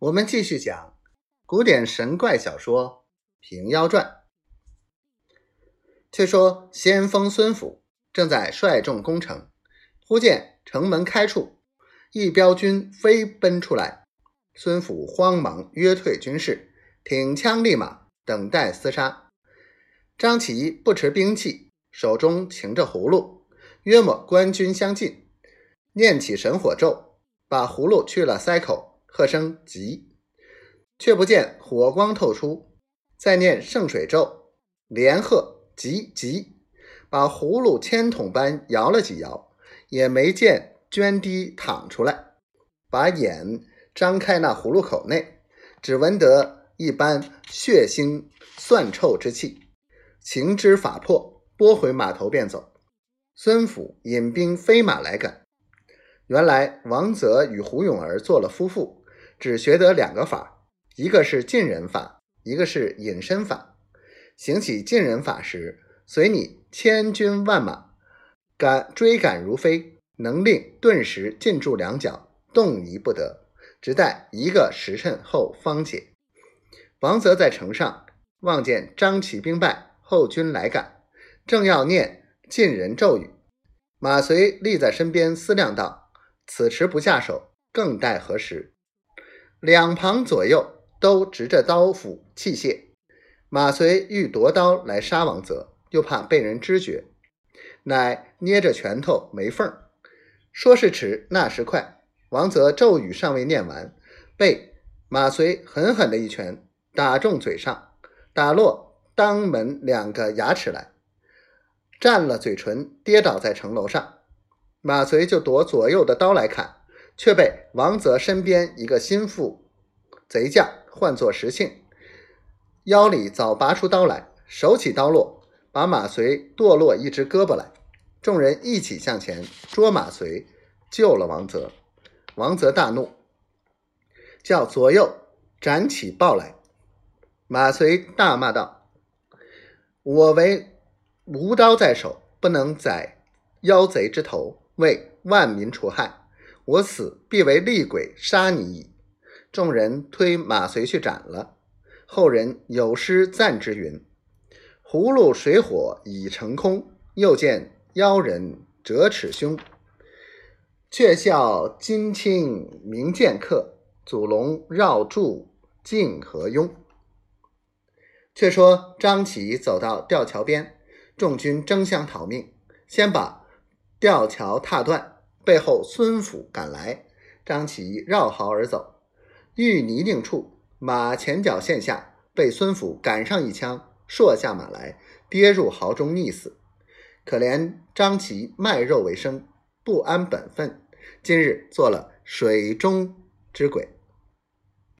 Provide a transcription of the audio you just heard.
我们继续讲古典神怪小说《平妖传》。却说先锋孙府正在率众攻城，忽见城门开处，一彪军飞奔出来。孙府慌忙约退军士，挺枪立马，等待厮杀。张齐不持兵器，手中擎着葫芦，约莫官军相近，念起神火咒，把葫芦去了塞口，喝声急，却不见火光透出。再念圣水咒，连喝。急急，把葫芦铅筒般摇了几摇，也没见涓滴淌出来。把眼张开，那葫芦口内，只闻得一般血腥蒜臭之气。情之法破，拨回马头便走。孙府引兵飞马来赶。原来王泽与胡永儿做了夫妇，只学得两个法，一个是近人法，一个是隐身法。行起近人法时，随你千军万马赶追赶如飞，能令顿时进住两脚，动移不得，直待一个时辰后方解。王泽在城上望见张齐兵败，后军来赶，正要念近人咒语，马遂立在身边思量道：“此时不下手，更待何时？”两旁左右都执着刀斧器械。马遂欲夺刀来杀王泽，又怕被人知觉，乃捏着拳头没缝说时迟，那时快，王泽咒语尚未念完，被马遂狠狠的一拳打中嘴上，打落当门两个牙齿来，占了嘴唇，跌倒在城楼上。马遂就夺左右的刀来砍，却被王泽身边一个心腹贼将唤作石庆。腰里早拔出刀来，手起刀落，把马遂剁落一只胳膊来。众人一起向前捉马遂，救了王泽。王泽大怒，叫左右斩起豹来。马遂大骂道：“我为无刀在手，不能宰妖贼之头，为万民除害。我死必为厉鬼杀你矣！”众人推马随去斩了。后人有诗赞之云：“葫芦水火已成空，又见妖人折齿胸。却笑金青明剑客，祖龙绕柱镜何庸。”却说张起走到吊桥边，众军争相逃命，先把吊桥踏断，背后孙府赶来，张琪绕壕而走，遇泥泞处。马前脚陷下，被孙府赶上一枪，射下马来，跌入壕中溺死。可怜张琪卖肉为生，不安本分，今日做了水中之鬼。